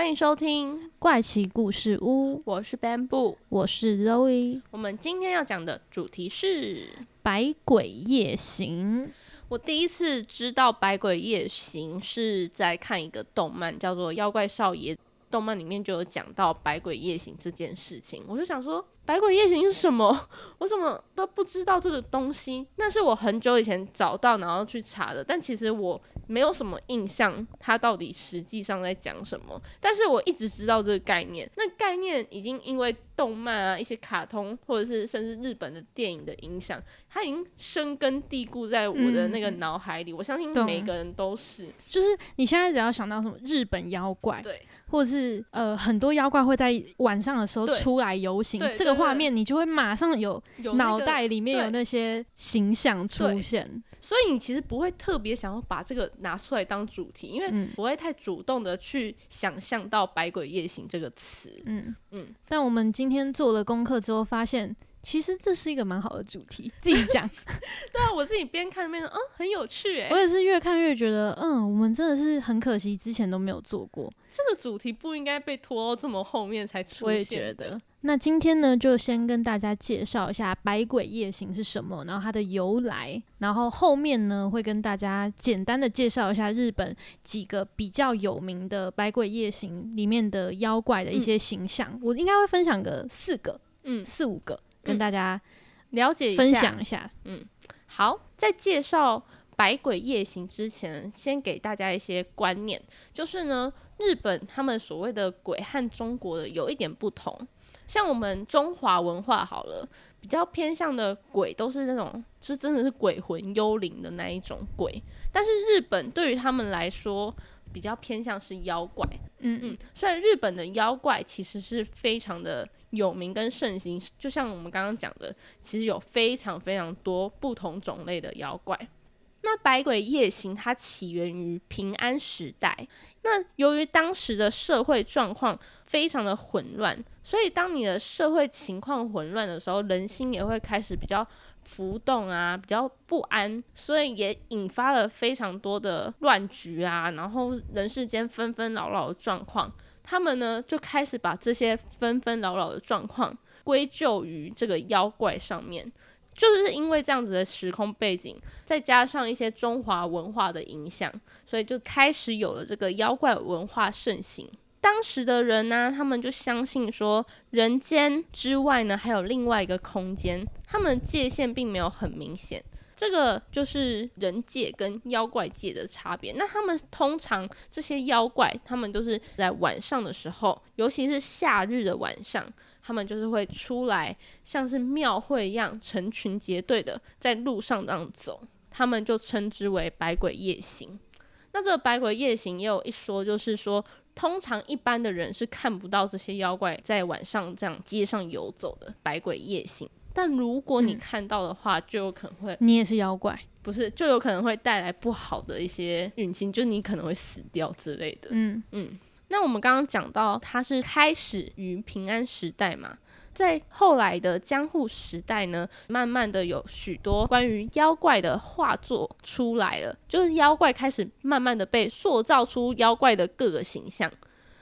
欢迎收听，怪奇故事屋，我是 Bamboo，我是 Zoe。我们今天要讲的主题是百鬼夜行。我第一次知道百鬼夜行是在看一个动漫，叫做《妖怪少爷》。动漫里面就有讲到百鬼夜行这件事情，我就想说，百鬼夜行是什么？我怎么都不知道这个东西？那是我很久以前找到然后去查的，但其实我没有什么印象，它到底实际上在讲什么。但是我一直知道这个概念，那概念已经因为动漫啊、一些卡通，或者是甚至日本的电影的影响，它已经深根蒂固在我的那个脑海里。我相信每个人都是，就是你现在只要想到什么日本妖怪，对。或者是呃，很多妖怪会在晚上的时候出来游行，这个画面你就会马上有脑袋里面有那些形象出现，所以你其实不会特别想要把这个拿出来当主题，因为不会太主动的去想象到“百鬼夜行”这个词。嗯嗯。但我们今天做了功课之后，发现。其实这是一个蛮好的主题，自己讲。对啊，我自己边看边嗯，很有趣哎。我也是越看越觉得，嗯，我们真的是很可惜，之前都没有做过这个主题，不应该被拖到这么后面才出现。我也觉得。那今天呢，就先跟大家介绍一下百鬼夜行是什么，然后它的由来，然后后面呢会跟大家简单的介绍一下日本几个比较有名的百鬼夜行里面的妖怪的一些形象。我应该会分享个四个，嗯，四五个。跟大家了解分享一下，嗯，好，在介绍百鬼夜行之前，先给大家一些观念，就是呢，日本他们所谓的鬼和中国的有一点不同，像我们中华文化好了，比较偏向的鬼都是那种是真的是鬼魂幽灵的那一种鬼，但是日本对于他们来说。比较偏向是妖怪，嗯。嗯，虽然日本的妖怪其实是非常的有名跟盛行，就像我们刚刚讲的，其实有非常非常多不同种类的妖怪。那百鬼夜行它起源于平安时代，那由于当时的社会状况非常的混乱，所以当你的社会情况混乱的时候，人心也会开始比较。浮动啊，比较不安，所以也引发了非常多的乱局啊，然后人世间纷纷扰扰的状况。他们呢就开始把这些纷纷扰扰的状况归咎于这个妖怪上面，就是因为这样子的时空背景，再加上一些中华文化的影响，所以就开始有了这个妖怪文化盛行。当时的人呢，他们就相信说，人间之外呢，还有另外一个空间，他们界限并没有很明显。这个就是人界跟妖怪界的差别。那他们通常这些妖怪，他们都是在晚上的时候，尤其是夏日的晚上，他们就是会出来，像是庙会一样，成群结队的在路上这样走，他们就称之为百鬼夜行。那这个百鬼夜行也有一说，就是说。通常一般的人是看不到这些妖怪在晚上这样街上游走的百鬼夜行，但如果你看到的话，就有可能会你也是妖怪，不是就有可能会带来不好的一些运气，就你可能会死掉之类的。嗯嗯，那我们刚刚讲到它是开始于平安时代嘛。在后来的江户时代呢，慢慢的有许多关于妖怪的画作出来了，就是妖怪开始慢慢的被塑造出妖怪的各个形象。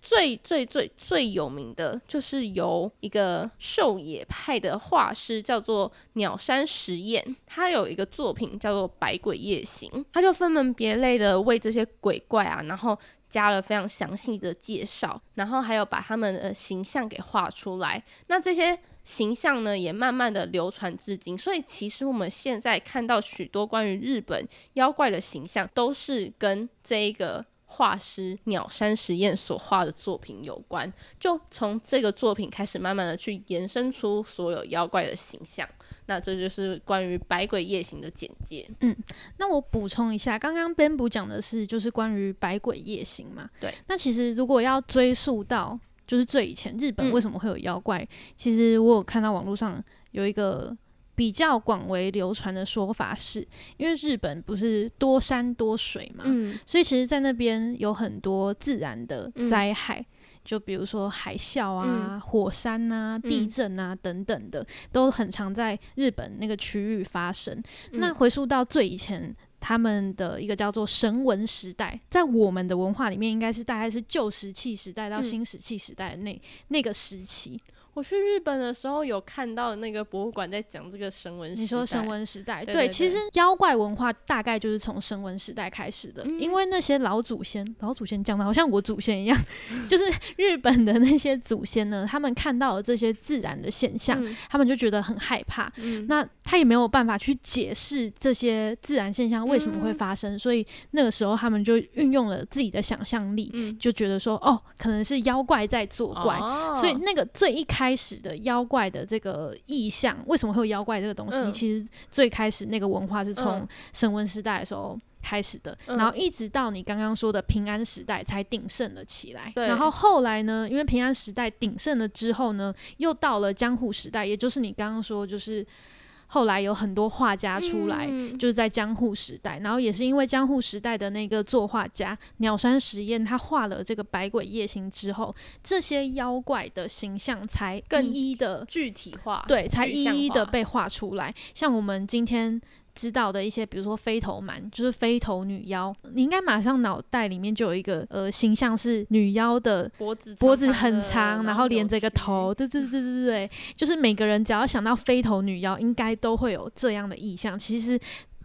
最最最最有名的就是由一个狩野派的画师叫做鸟山实验，他有一个作品叫做《百鬼夜行》，他就分门别类的为这些鬼怪啊，然后。加了非常详细的介绍，然后还有把他们的形象给画出来。那这些形象呢，也慢慢的流传至今。所以其实我们现在看到许多关于日本妖怪的形象，都是跟这一个。画师鸟山实验所画的作品有关，就从这个作品开始，慢慢的去延伸出所有妖怪的形象。那这就是关于百鬼夜行的简介。嗯，那我补充一下，刚刚编补讲的是就是关于百鬼夜行嘛。对。那其实如果要追溯到就是最以前日本嗯为什么会有妖怪？其实我有看到网络上有一个比较广为流传的说法是，因为日本不是多山多水嘛，嗯所以其实，在那边有很多自然的嗯灾害，就比如说海啸啊、火山啊、地震啊、等等的，都很常在日本那个区域发生。那嗯回溯到最以前。他们的一个叫做神文时代，在我们的文化里面，应该是大概是旧石器时代到嗯新石器时代的那、那个时期。我去日本的时候有看到那个博物馆在讲这个神文时代，你说神文时代，对对其实妖怪文化大概就是从神文时代开始的，嗯因为那些老祖先，老祖先讲的好像我祖先一样，就是日本的那些祖先呢，他们看到了这些自然的现象，嗯他们就觉得很害怕。嗯那他也没有办法去解释这些自然现象为什么会嗯发生，所以那个时候他们就运用了自己的想象力，嗯就觉得说，哦，可能是妖怪在作怪，哦所以那个最一开始的妖怪的这个意象，为什么会有妖怪这个东西？嗯其实最开始那个文化是从嗯神文时代的时候。开始的，嗯然后一直到你刚刚说的平安时代才鼎盛了起来。然后后来呢，因为平安时代鼎盛了之后呢，又到了江户时代，也就是你刚刚说，就是后来有很多画家出来，嗯就是在江户时代，然后也是因为江户时代的那个作画家鸟山实验，他画了这个百鬼夜行之后，这些妖怪的形象才更一一的具体化，对，才一一的被画出来。像我们今天。知道的一些，比如说飞头蛮，就是飞头女妖，你应该马上脑袋里面就有一个呃形象是女妖的脖子脖子很长，然然后连着一个头，对对对对对对，就是每个人只要想到飞头女妖，应该都会有这样的意象。其实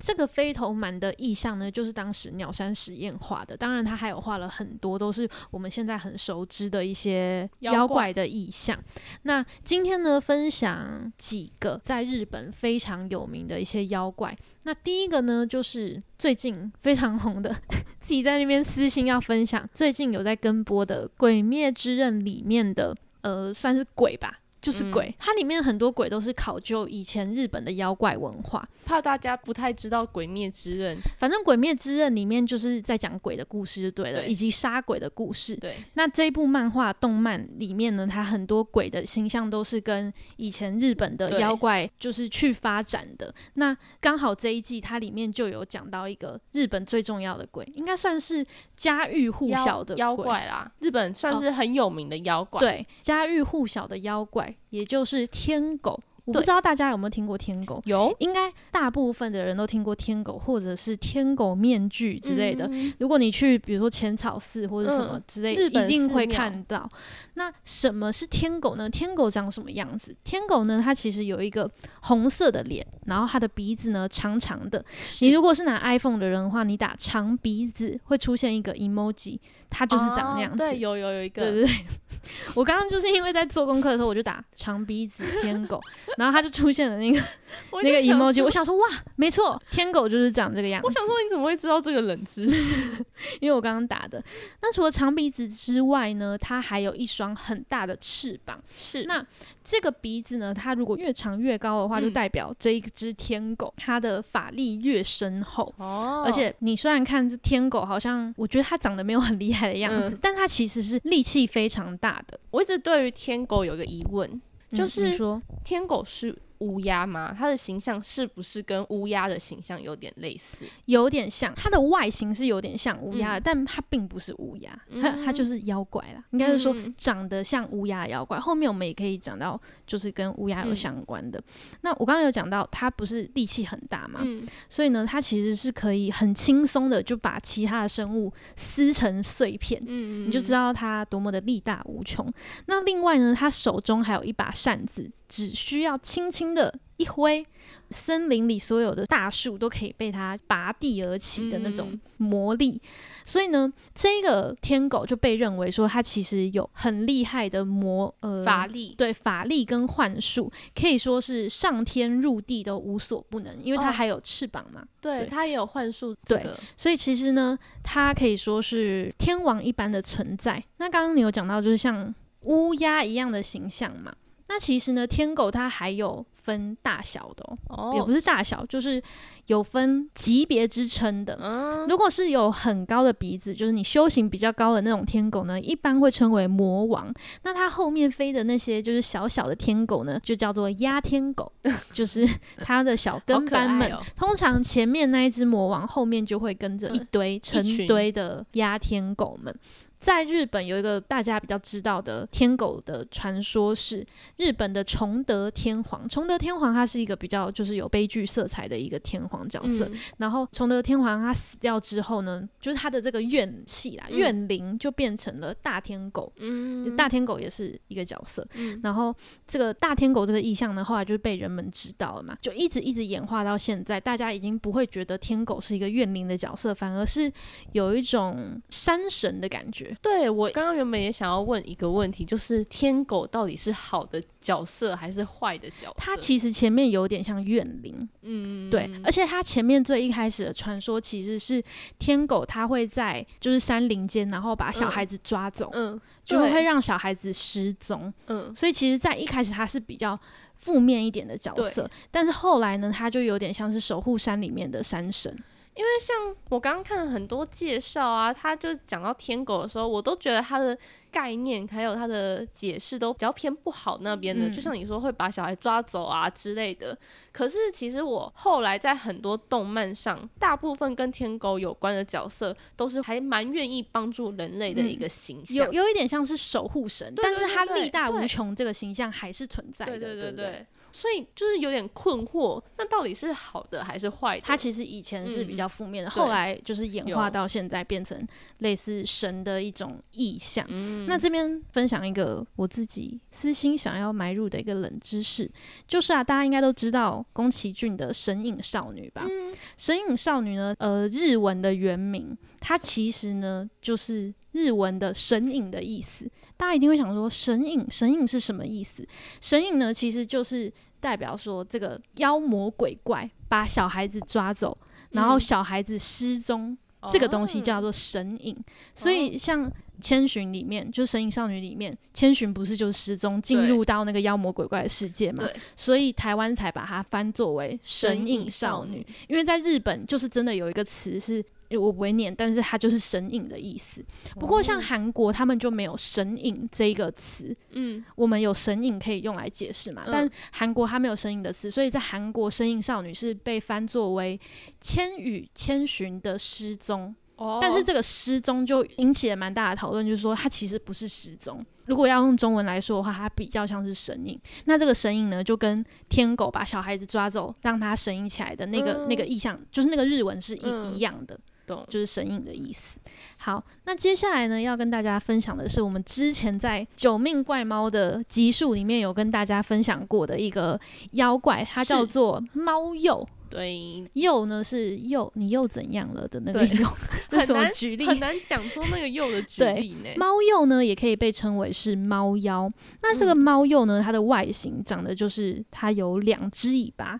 这个飞头蛮的意象呢，就是当时鸟山实验画的。当然，他还有画了很多都是我们现在很熟知的一些妖怪妖怪的意象。那今天呢，分享几个在日本非常有名的一些妖怪。那第一个呢，就是最近非常红的，自己在那边私心要分享，最近有在跟播的《鬼灭之刃》里面的，呃，算是鬼吧。就是嗯鬼，它里面很多鬼都是考究以前日本的妖怪文化。怕大家不太知道《鬼灭之刃》，反正《鬼灭之刃》里面就是在讲鬼的故事，就对了，对以及杀鬼的故事。对，那这一部漫画动漫里面呢，它很多鬼的形象都是跟以前日本的妖怪就是去发展的。那刚好这一季它里面就有讲到一个日本最重要的鬼，应该算是家喻户晓的妖鬼怪啦，日本算哦是很有名的妖怪。，对，家喻户晓的妖怪，也就是天狗。我不知道大家有没有听过天狗，有应该大部分的人都听过天狗，或者是天狗面具之类的。嗯如果你去，比如说浅草寺或者什么嗯之类，一定会看到。那什么是天狗呢？天狗长什么样子？天狗呢，它其实有一个红色的脸，然后它的鼻子呢长长的。你如果是拿 iPhone 的人的话，你打长鼻子会出现一个 emoji，它就是长那样子。哦对，有有有一个，对对对，我刚刚就是因为在做功课的时候，我就打长鼻子天狗，然后他就出现了那个 那个 emoji，我想说哇，没错，天狗就是长这个样子。我想说你怎么会知道这个冷知识？因为我刚刚打的。那除了长鼻子之外呢，它还有一双很大的翅膀。是那这个鼻子呢，它如果越长越高的话，就嗯代表这一只天狗它的法力越深厚。哦而且你虽然看这天狗好像，我觉得它长得没有很厉害的样子，嗯但它其实是力气非常大的。我一直对于天狗有个疑问，就嗯是说。天狗是乌鸦吗？它的形象是不是跟乌鸦的形象有点类似？有点像，它的外形是有点像乌鸦的，嗯但它并不是乌鸦，它它嗯就是妖怪啦。应该是说嗯长得像乌鸦的妖怪。后面我们也可以讲到，就是跟乌鸦有嗯相关的。那我刚刚有讲到，它不是力气很大嘛，嗯，所以呢，它其实是可以很轻松的就把其他的生物撕成碎片。嗯你就知道它多么的力大无穷。那另外呢，它手中还有一把扇子，只需要轻轻的一挥，森林里所有的大树都可以被它拔地而起的那种嗯魔力。所以呢，这个天狗就被认为说它其实有很厉害的魔呃法力，对法力跟幻术，可以说是上天入地都无所不能，因为它哦还有翅膀嘛。对，对它也有幻术这对，所以其实呢，它可以说是天王一般的存在。那刚刚你有讲到，就是像乌鸦一样的形象嘛。那其实呢，天狗它还有分大小的哦，哦也不是大小，就是有分级别之称的。嗯，如果是有很高的鼻子，就是你修行比较高的那种天狗呢，一般会称为魔王。那它后面飞的那些就是小小的天狗呢，就叫做鸦天狗，就是它的小跟班们。通常前面那一只魔王，后面就会跟着一嗯堆成堆的鸦天狗们。在日本有一个大家比较知道的天狗的传说是日本的崇德天皇。崇德天皇他是一个比较就是有悲剧色彩的一个天皇角色。嗯然后崇德天皇他死掉之后呢，就是他的这个怨气啦、嗯怨灵就变成了大天狗。嗯大天狗也是一个角色，嗯然后这个大天狗这个意象呢，后来就是被人们知道了嘛，就一直一直演化到现在，大家已经不会觉得天狗是一个怨灵的角色，反而是有一种山神的感觉。对我刚刚原本也想要问一个问题，就是天狗到底是好的角色还是坏的角色？它其实前面有点像怨灵，嗯对，而且它前面最一开始的传说其实是天狗，它会在就是山林间，然后把小嗯孩子抓走，嗯就会让小孩子失踪。嗯所以其实，在一开始它是比较负面一点的角色，但是后来呢，它就有点像是守护山里面的山神。因为像我刚刚看了很多介绍啊，他就讲到天狗的时候，我都觉得他的概念还有他的解释都比较偏不好那边的，嗯就像你说会把小孩抓走啊之类的。可是其实我后来在很多动漫上，大部分跟天狗有关的角色都是还蛮愿意帮助人类的一个形象。有有一点像是守护神，对但是它对对力大无穷这个形象还是存在的。对对对对，所以就是有点困惑，那到底是好的还是坏的？它其实以前是比嗯较负面的，对后来就是演化到现在变成类似神的一种意象。嗯那这边分享一个我自己私心想要埋入的一个冷知识，就是啊，大家应该都知道宫崎骏的《神隐少女》吧？嗯神隐少女呢，呃，日文的原名，它其实呢就是日文的神隐的意思。大家一定会想说，神隐，神隐是什么意思？神隐呢，其实就是代表说这个妖魔鬼怪把小孩子抓走，然后嗯小孩子失踪，这个东西叫哦做神隐。所以像千寻里面，就《神隐少女》里面，千寻不是就是失踪，进入到那个妖魔鬼怪的世界嘛？所以台湾才把它翻作为神隐少女。，因为在日本就是真的有一个词是我不会念，但是它就是神隐的意思。不过像哦韩国他们就没有神隐这一个词，嗯我们有神隐可以用来解释嘛，嗯但韩国它没有神隐的词，所以在韩国神隐少女是被翻作为千与千寻的失踪。哦但是这个失踪就引起了蛮大的讨论，就是说它其实不是失踪。如果要用中文来说的话，它比较像是神隐。那这个神隐呢，就跟天狗把小孩子抓走，让他神隐起来的那个、嗯那个意象，就是那个日文是一、嗯一样的，懂就是神隐的意思。好，那接下来呢，要跟大家分享的是我们之前在《九命怪猫》的集数里面有跟大家分享过的一个妖怪，它叫做猫鼬。对，鼬呢是鼬，你又怎样了的那个对鼬，很难举例？很难讲出那个鼬的举例呢。猫鼬呢，也可以被称为是猫妖。那这个嗯猫鼬呢，它的外形长得就是它有两只尾巴，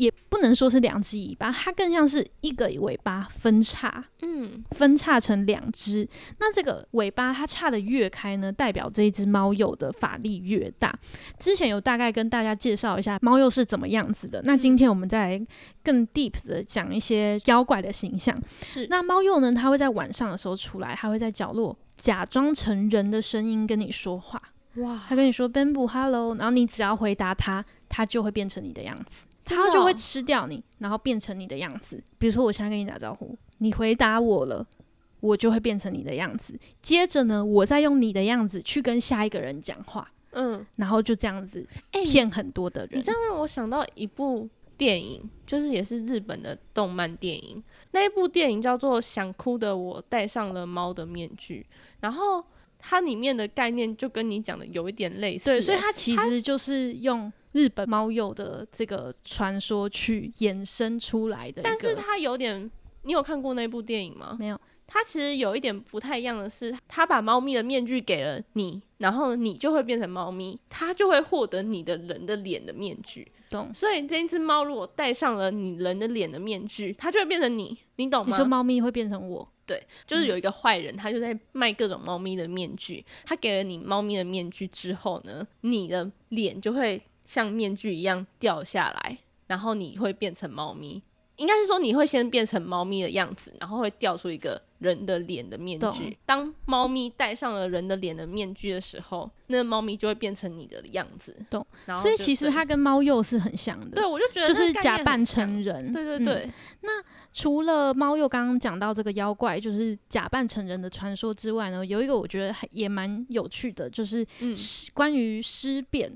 也不能说是两只尾巴，它更像是一个尾巴分叉，嗯，分叉成两只。那这个尾巴它叉的越开呢，代表这一只猫鼬的法力越大。之前有大概跟大家介绍一下猫鼬是怎么样子的，那今天我们再来更 deep 的讲一些妖怪的形象。是那猫鼬呢，它会在晚上的时候出来，它会在角落假装成人的声音跟你说话。哇，它跟你说 “bamboo hello”，然后你只要回答它，它就会变成你的样子，它就会哦吃掉你，然后变成你的样子。比如说，我现在跟你打招呼，你回答我了。我就会变成你的样子，接着呢，我再用你的样子去跟下一个人讲话，嗯，然后就这样子哎、骗很多的人。你这样让我想到一部电影，就是也是日本的动漫电影。那一部电影叫做《想哭的我戴上了猫的面具》，然后它里面的概念就跟你讲的有一点类似欸、对，所以它其实就是用日本猫鼬的这个传说去衍生出来的。但是它有点，你有看过那部电影吗？没有，它其实有一点不太一样的是，它把猫咪的面具给了你，然后你就会变成猫咪，它就会获得你的人的脸的面具。懂？所以这一只猫如果戴上了你人的脸的面具，它就会变成你，你懂吗？你说猫咪会变成我，对，就是有一个坏人，他就在卖各种猫咪的面具。他给了你猫咪的面具之后呢，你的脸就会像面具一样掉下来，然后你会变成猫咪。应该是说你会先变成猫咪的样子，然后会掉出一个人的脸的面具。当猫咪戴上了人的脸的面具的时候，那猫咪就会变成你的样子。懂。所以其实它跟猫鼬是很像的。对，我就觉得就是假扮成人。对对对。那除了猫鼬刚刚讲到这个妖怪，就是假扮成人的传说之外呢，有一个我觉得还也蛮有趣的，就是关于尸变，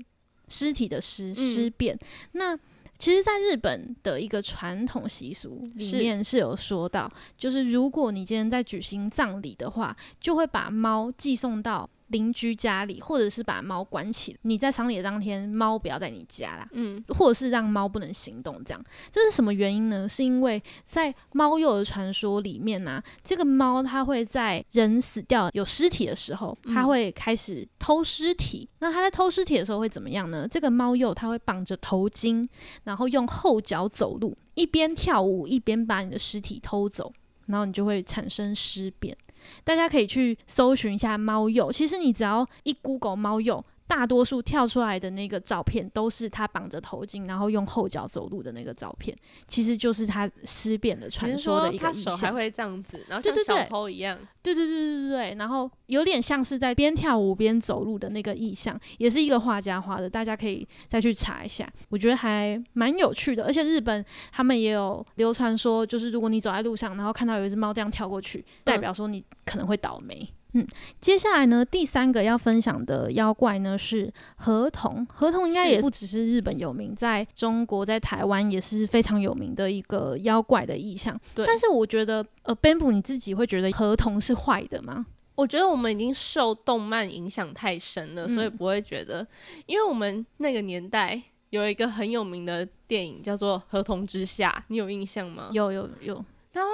尸体的尸尸变。那其实，在日本的一个传统习俗里面是有说到，就是如果你今天在举行葬礼的话，就会把猫寄送到。邻居家里，或者是把猫关起。你在丧礼的当天，猫不要在你家啦。嗯，或者是让猫不能行动，这样这是什么原因呢？是因为在猫鼬的传说里面呢，这个猫它会在人死掉有尸体的时候，它会开始偷尸体。那它在偷尸体的时候会怎么样呢？这个猫鼬它会绑着头巾，然后用后脚走路，一边跳舞一边把你的尸体偷走，然后你就会产生尸变。大家可以去搜寻一下猫鼬，其实你只要一 Google 猫鼬。大多数跳出来的那个照片都是他绑着头巾，然后用后脚走路的那个照片，其实就是他尸变的传说的一个意象。还会这样子，然后像小偷一样。对对对对对对，然后有点像是在边跳舞边走路的那个意象，也是一个画家画的，大家可以再去查一下，我觉得还蛮有趣的。而且日本他们也有流传说，就是如果你走在路上，然后看到有一只猫这样跳过去，代表说你可能会倒霉。嗯，接下来呢，第三个要分享的妖怪呢是河童。河童应该也不只是日本有名，在中国、在台湾也是非常有名的一个妖怪的意象。对，但是我觉得，呃，Bamboo 你自己会觉得河童是坏的吗？我觉得我们已经受动漫影响太深了，所以不会觉得，因为我们那个年代有一个很有名的电影叫做《河童之下》，你有印象吗？有有有。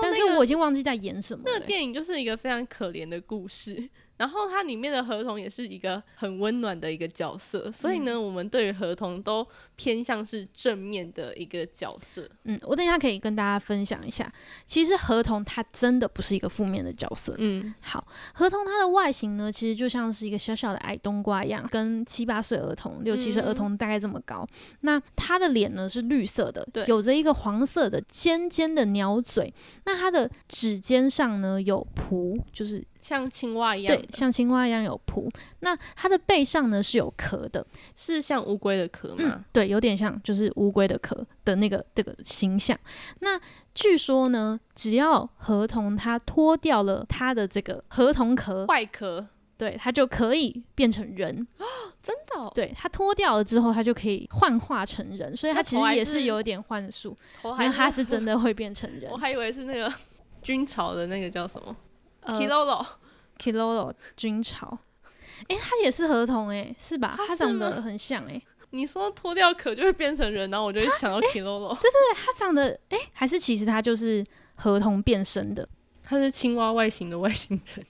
但是我已经忘记在演什么。那个电影就是一个非常可怜的故事。然后它里面的合同也是一个很温暖的一个角色，所以呢，我们对于合同都偏向是正面的一个角色。嗯，我等一下可以跟大家分享一下，其实合同它真的不是一个负面的角色。嗯，好，合同它的外形呢，其实就像是一个小小的矮冬瓜一样，跟七八岁儿童、六七岁儿童大概这么高。那它的脸呢是绿色的，对，有着一个黄色的尖尖的鸟嘴。那它的指尖上呢有蹼，就是。像青蛙一样，对，像青蛙一样有蹼。那它的背上呢是有壳的，是像乌龟的壳吗？对，有点像，就是乌龟的壳的那个这个形象。那据说呢，只要河童它脱掉了它的这个河童壳外壳，对，它就可以变成人哦，真的？对，它脱掉了之后，它就可以幻化成人，所以它其实也是有一点幻术，因为它是真的会变成人。我还以为是那个 军曹的那个叫什么？Kilolo，Kilolo 军巢，哎，它也是合同哎，是吧？它长得很像哎。你说脱掉壳就会变成人，然后我就会想到 Kilolo。对对对，它长得哎，还是其实它就是合同变身的，它是青蛙外形的外星人。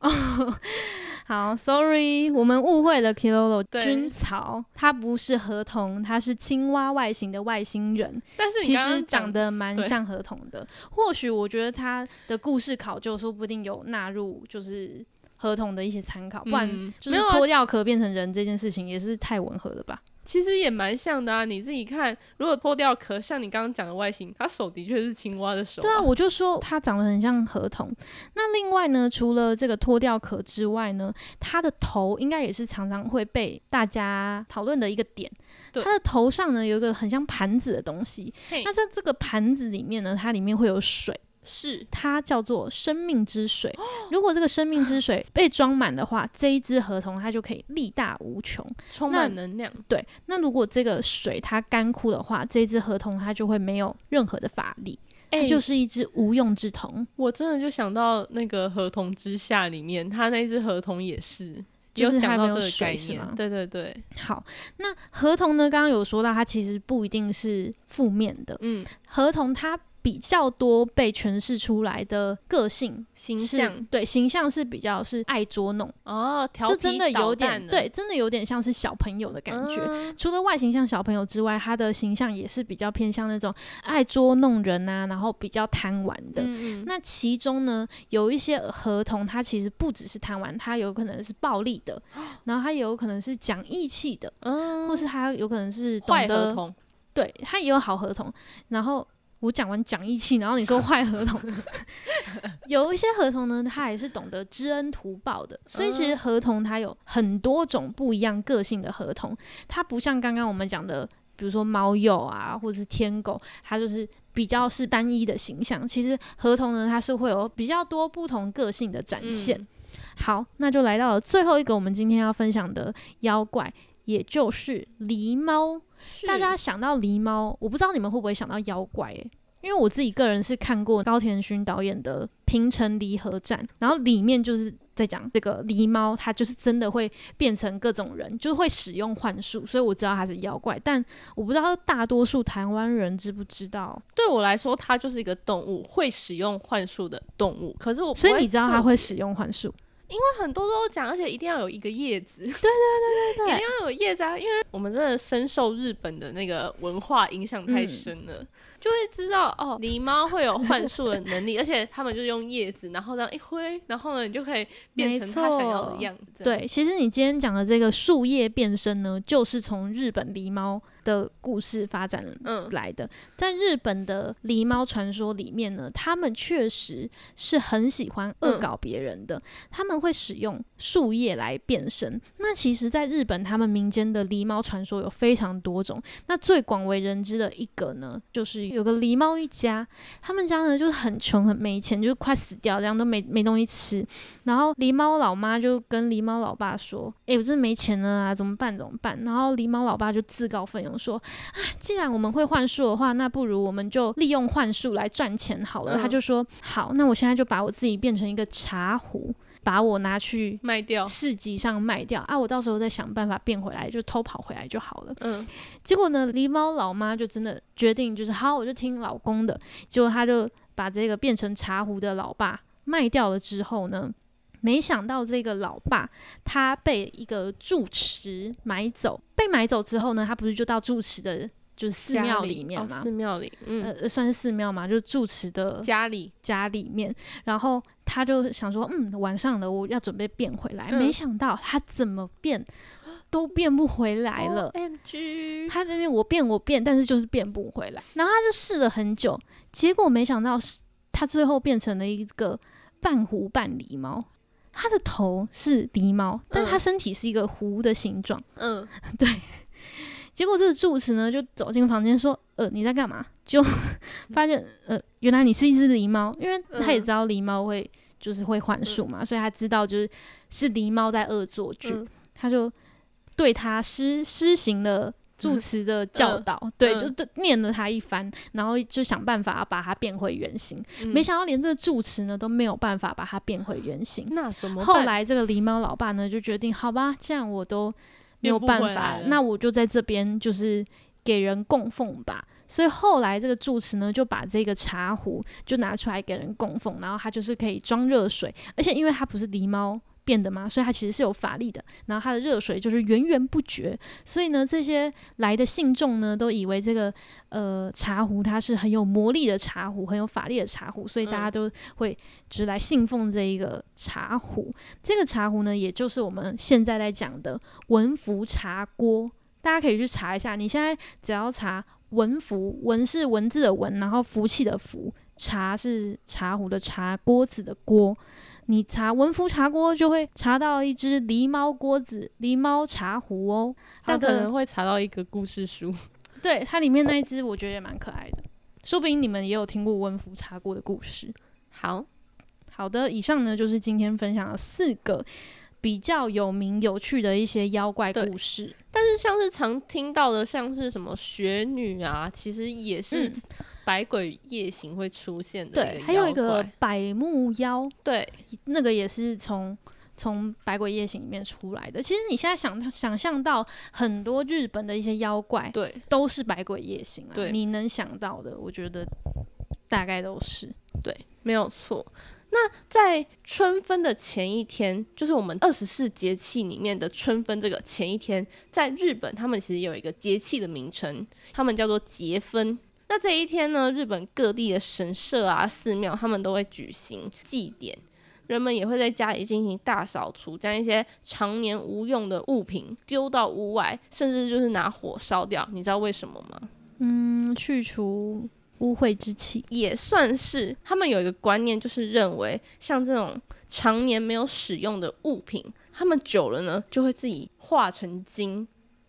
哦，好，sorry，我们误会了，Kilolo 军曹，它不是河童，它是青蛙外形的外星人，但是其实长得蛮像河童的。或许我觉得他的故事考究说不定有纳入就是合同的一些参考，不然就是脱掉壳变成人这件事情也是太吻合了吧。其实也蛮像的啊，你自己看，如果脱掉壳，像你刚刚讲的外形，它手的确是青蛙的手。对啊，我就说它长得很像河童。那另外呢，除了这个脱掉壳之外呢，它的头应该也是常常会被大家讨论的一个点。它的头上呢有一个很像盘子的东西，那在这个盘子里面呢，它里面会有水。是它叫做生命之水。如果这个生命之水被装满的话，这一只河童它就可以力大无穷，充满能量。对，那如果这个水它干枯的话，这只河童它就会没有任何的法力，它就是一只无用之童。我真的就想到那个合同之下里面，它那只合同也是，就是讲到这个概念。对对对，好，那合同呢？刚刚有说到，它其实不一定是负面的。嗯，合同它。比较多被诠释出来的个性形象对形象是比较是爱捉弄，哦，调就真的有点蛋对，真的有点像是小朋友的感觉。嗯除了外形像小朋友之外，他的形象也是比较偏向那种爱捉弄人啊，然后比较贪玩的。那其中呢，有一些合同，它其实不只是贪玩，它有可能是暴力的，然后它也有可能是讲义气的，嗯或是它有可能是懂坏合得，同，对，它也有好合同。然后我讲完讲义气，然后你说坏合同，有一些合同呢，它也是懂得知恩图报的。所以其实嗯合同它有很多种不一样个性的合同，它不像刚刚我们讲的，比如说猫鼬啊，或者是天狗，它就是比较是单一的形象。其实合同呢，它是会有比较多不同个性的展现。嗯好，那就来到了最后一个我们今天要分享的妖怪，也就是狸猫。大家想到狸猫，我不知道你们会不会想到妖怪诶、因为我自己个人是看过高田勋导演的《平成离合战》，然后里面就是在讲这个狸猫，它就是真的会变成各种人，就是会使用幻术，所以我知道它是妖怪，但我不知道大多数台湾人知不知道，对我来说，它就是一个动物，会使用幻术的动物。可是我所以你知道它会使用幻术，因为很多都讲，而且一定要有一个叶子，对对对对对。一定要有叶子啊！因为我们真的深受日本的那个文化影响太嗯。深了，就会知道哦，狸猫会有幻术的能力，而且他们就用叶子，然后这样一挥，然后呢，你就可以变成他想要的样子。对，其实你今天讲的这个树叶变身呢，就是从日本狸猫的故事发展嗯来的。在日本的狸猫传说里面呢，他们确实是很喜欢恶嗯搞别人的，他们会使用树叶来变身。那其实，在日本他们民间的狸猫传说有非常多种，那最广为人知的一个呢，就是有个狸猫一家，他们家呢就是很穷很没钱，就是快死掉，这样都没没东西吃。然后狸猫老妈就跟狸猫老爸说：“诶，我真的没钱了啊，怎么办？怎么办？”然后狸猫老爸就自告奋勇说：“啊，既然我们会幻术的话，那不如我们就利用幻术来赚钱好了。嗯他就说：“好，那我现在就把我自己变成一个茶壶，把我拿去卖掉，市集上卖掉啊，我到时候再想办法变回来，就偷跑回来就好了。”嗯，结果呢，狸猫老妈就真的决定，就是好，我就听老公的。结果他就把这个变成茶壶的老爸卖掉了之后呢，没想到这个老爸他被一个住持买走，被买走之后呢，他不是就到住持的，就是寺庙里面嘛，寺庙里，嗯，呃，算是寺庙嘛，就是住持的家里，家里面，然后他就想说，嗯，晚上的，我要准备变回来，嗯没想到他怎么变都变不回来了。M G，他那边我变我变，但是就是变不回来。然后他就试了很久，结果没想到是他最后变成了一个半狐半狸猫。他的头是狸猫，但他嗯身体是一个狐的形状。嗯，结果这个住持呢就走进房间说：“呃，你在干嘛？”就 发现呃，原来你是一只狸猫，因为他也嗯知道狸猫会就是会幻术嘛，所以他知道就是是狸猫在恶作剧。嗯他就对他施施行了住持的教导，对，嗯就对念了他一番，然后就想办法要把它变回原形。嗯没想到连这个住持呢都没有办法把它变回原形。那怎么？后来这个狸猫老爸呢就决定，好吧，既然我都没有办法那我就在这边就是给人供奉吧。所以后来这个住持呢就把这个茶壶就拿出来给人供奉，然后它就是可以装热水，而且因为它不是狸猫。变的嘛，所以它其实是有法力的。然后它的热水就是源源不绝，所以呢，这些来的信众呢都以为这个呃茶壶它是很有魔力的茶壶，很有法力的茶壶，所以大家嗯都会就是来信奉这一个茶壶。这个茶壶呢，也就是我们现在在讲的文福茶锅，大家可以去查一下。你现在只要查文福，文是文字的文，然后福气的福，茶是茶壶的茶，锅子的锅。你查文福茶锅，就会查到一只狸猫锅子、狸猫茶壶哦。但那可能会查到一个故事书。对它里面那一只，我觉得也蛮可爱的。说不定你们也有听过文福茶锅的故事。好，好的，以上呢就是今天分享的四个比较有名有趣的一些妖怪故事。但是像是常听到的，像是什么雪女啊，其实也是嗯百鬼夜行会出现的对，还有一个百目妖，对，那个也是从从《百鬼夜行》里面出来的。其实你现在想想象到很多日本的一些妖怪，对，都是《百鬼夜行》啊。对你能想到的，我觉得大概都是。对，没有错。那在春分的前一天，就是我们二十四节气里面的春分这个前一天，在日本他们其实有一个节气的名称，他们叫做节分。那这一天呢，日本各地的神社啊、寺庙，他们都会举行祭典，人们也会在家里进行大扫除，将一些常年无用的物品丢到屋外，甚至就是拿火烧掉。你知道为什么吗？嗯，去除。污秽之气也算是他们有一个观念，就是认为像这种常年没有使用的物品，他们久了呢就会自己化成精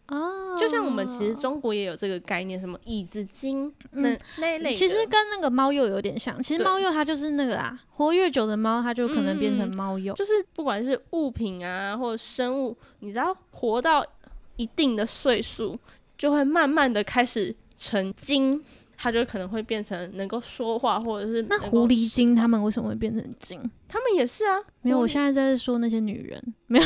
哦。就像我们其实中国也有这个概念，什么椅子精那那类，其实跟那个猫鼬有点像。其实猫鼬它就是那个啊，活越久的猫，它就可能变成猫鼬。就是不管是物品啊，或者生物，你知道活到一定的岁数，就会慢慢的开始成精。它就可能会变成能够说话，或者是那狐狸精，他们为什么会变成精？他们也是啊，没有，我现在在说那些女人，没有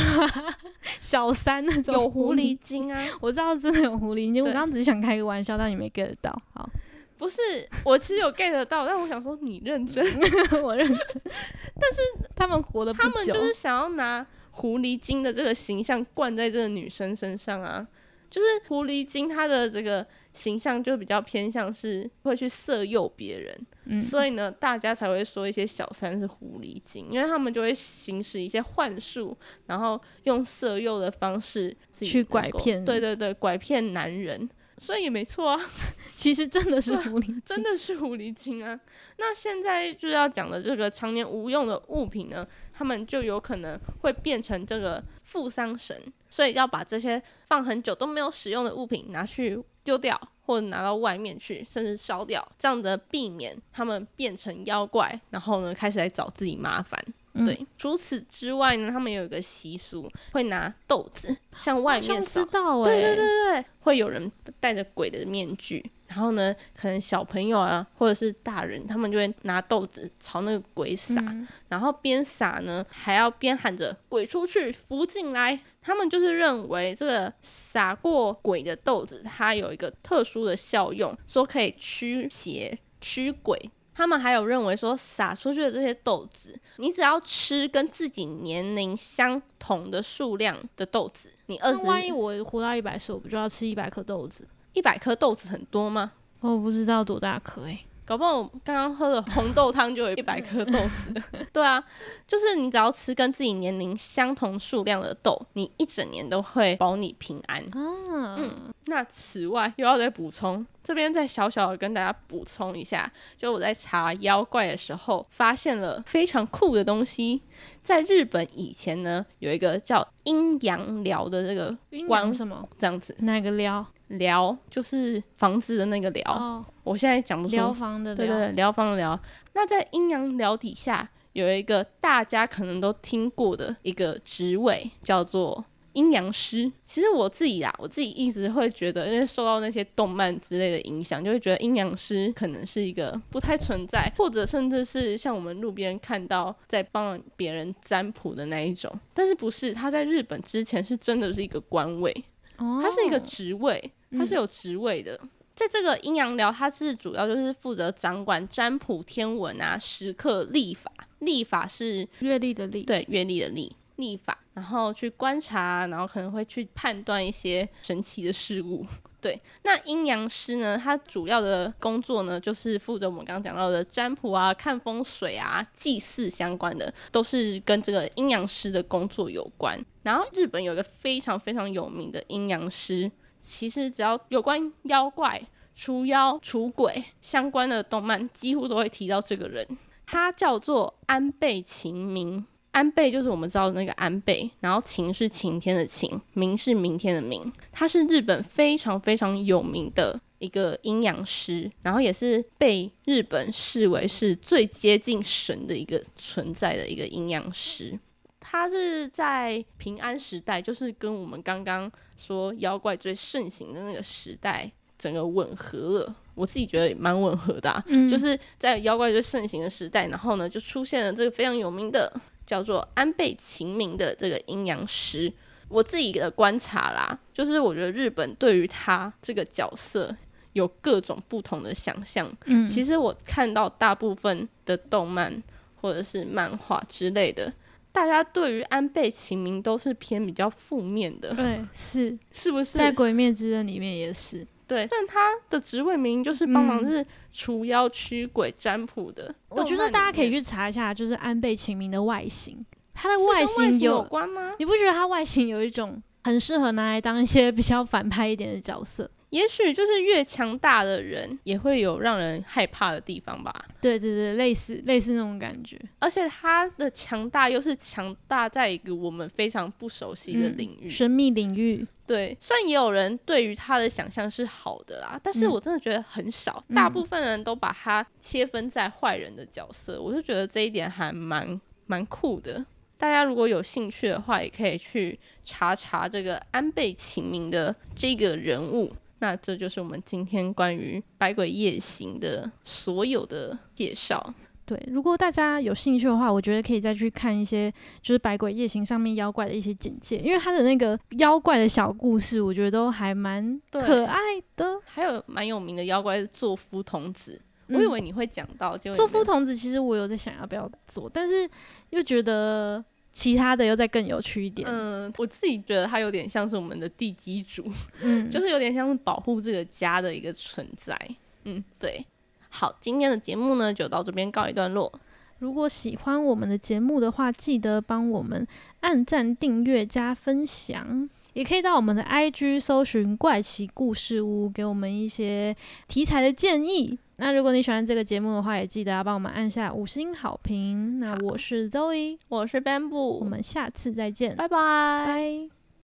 小三那种。有狐狸精啊，我知道真的有狐狸精，我刚刚只是想开个玩笑，但你没 get 到。好，不是，我其实有 get 到，但我想说你认真，我认真，但是他们活的，他们就是想要拿狐狸精的这个形象灌在这个女生身上啊，就是狐狸精她的这个。形象就比较偏向是会去色诱别人，嗯所以呢，大家才会说一些小三是狐狸精，因为他们就会行使一些幻术，然后用色诱的方式去拐骗，对对对，拐骗男人，所以也没错啊，其实真的是狐狸，真的是狐狸精啊。那现在就是要讲的这个常年无用的物品呢，他们就有可能会变成这个负伤神，所以要把这些放很久都没有使用的物品拿去。丢掉或者拿到外面去，甚至烧掉，这样的避免他们变成妖怪，然后呢开始来找自己麻烦。对，除此之外呢，他们有一个习俗，会拿豆子向外面知道对对对对，会有人戴着鬼的面具。然后呢，可能小朋友啊，或者是大人，他们就会拿豆子朝那个鬼撒，然后边撒呢，还要边喊着“鬼出去，福进来”。他们就是认为这个撒过鬼的豆子，它有一个特殊的效用，说可以驱邪驱鬼。他们还有认为说，撒出去的这些豆子，你只要吃跟自己年龄相同的数量的豆子，你二十，万一我活到一百岁，我不就要吃一百颗豆子？一百颗豆子很多吗？我不知道多大颗诶，搞不好我刚刚喝的红豆汤就有一百颗豆子。对啊，就是你只要吃跟自己年龄相同数量的豆，你一整年都会保你平安。嗯，那此外又要再补充，这边再小小的跟大家补充一下，就我在查妖怪的时候，发现了非常酷的东西。在日本以前呢，有一个叫阴阳寮的这个光什么这样子，哪个寮？寮就是房子的那个寮，我现在讲不出。疗房的对对，疗房的疗。那在阴阳寮底下有一个大家可能都听过的一个职位，叫做阴阳师。其实我自己啊，我自己一直会觉得，因为受到那些动漫之类的影响，就会觉得阴阳师可能是一个不太存在，或者甚至是像我们路边看到在帮别人占卜的那一种。但是不是？他在日本之前是真的是一个官位，他是一个职位。它是有职位的，在这个阴阳寮，它是主要就是负责掌管占卜、天文啊、时刻、历法。历法是阅历的历，对，阅历的历，历法。然后去观察，然后可能会去判断一些神奇的事物。对，那阴阳师呢，他主要的工作呢，就是负责我们刚刚讲到的占卜啊、看风水啊、祭祀相关的，都是跟这个阴阳师的工作有关。然后日本有一个非常非常有名的阴阳师。其实只要有关妖怪、除妖、除鬼相关的动漫，几乎都会提到这个人。他叫做安倍晴明，安倍就是我们知道的那个安倍，然后晴是晴天的晴，明是明天的明。他是日本非常非常有名的一个阴阳师，然后也是被日本视为是最接近神的一个存在的一个阴阳师。他是在平安时代，就是跟我们刚刚说妖怪最盛行的那个时代，整个吻合了。我自己觉得也蛮吻合的，就是在妖怪最盛行的时代，然后呢，就出现了这个非常有名的叫做安倍晴明的这个阴阳师。我自己的观察啦，就是我觉得日本对于他这个角色有各种不同的想象。嗯，其实我看到大部分的动漫或者是漫画之类的，大家对于安倍晴明都是偏比较负面的，对是是不是？在《鬼灭之刃》里面也是，对，但他的职位明明就是帮忙嗯是除妖驱鬼占卜的。我觉得大家可以去去查一下，就是安倍晴明的外形，他的外形有关吗？你不觉得他外形有一种很适合拿来当一些比较反派一点的角色？也许就是越强大的人，也会有让人害怕的地方吧。对对对，类似类似那种感觉。而且他的强大又是强大在一个我们非常不熟悉的嗯领域。神秘领域，对，虽然也有人对于他的想象是好的啦，但是嗯我真的觉得很少，嗯大部分人都把他切分在坏人的角色，我就觉得这一点还蛮蛮酷的。大家如果有兴趣的话，也可以去查查这个安倍晴明的这个人物。那这就是我们今天关于《百鬼夜行》的所有的介绍。对，如果大家有兴趣的话，我觉得可以再去看一些就是《百鬼夜行》上面妖怪的一些简介，因为他的那个妖怪的小故事，我觉得都还蛮可爱的。还有蛮有名的妖怪是座夫童子，我以为你会讲到，结果做你没有夫童子，其实我有在想要不要做，但是又觉得其他的又再更有趣一点。嗯，我自己觉得它有点像是我们的地基主，嗯，就是有点像是保护这个家的一个存在。嗯，对。好，今天的节目呢就到这边告一段落。如果喜欢我们的节目的话，记得帮我们按赞、订阅、加分享。也可以到我们的 IG 搜寻“怪奇故事屋”，给我们一些题材的建议。那如果你喜欢这个节目的话，也记得要帮我们按下五星好评。那我是 Zoe，我是 Bamboo，我们下次再见，拜拜。拜。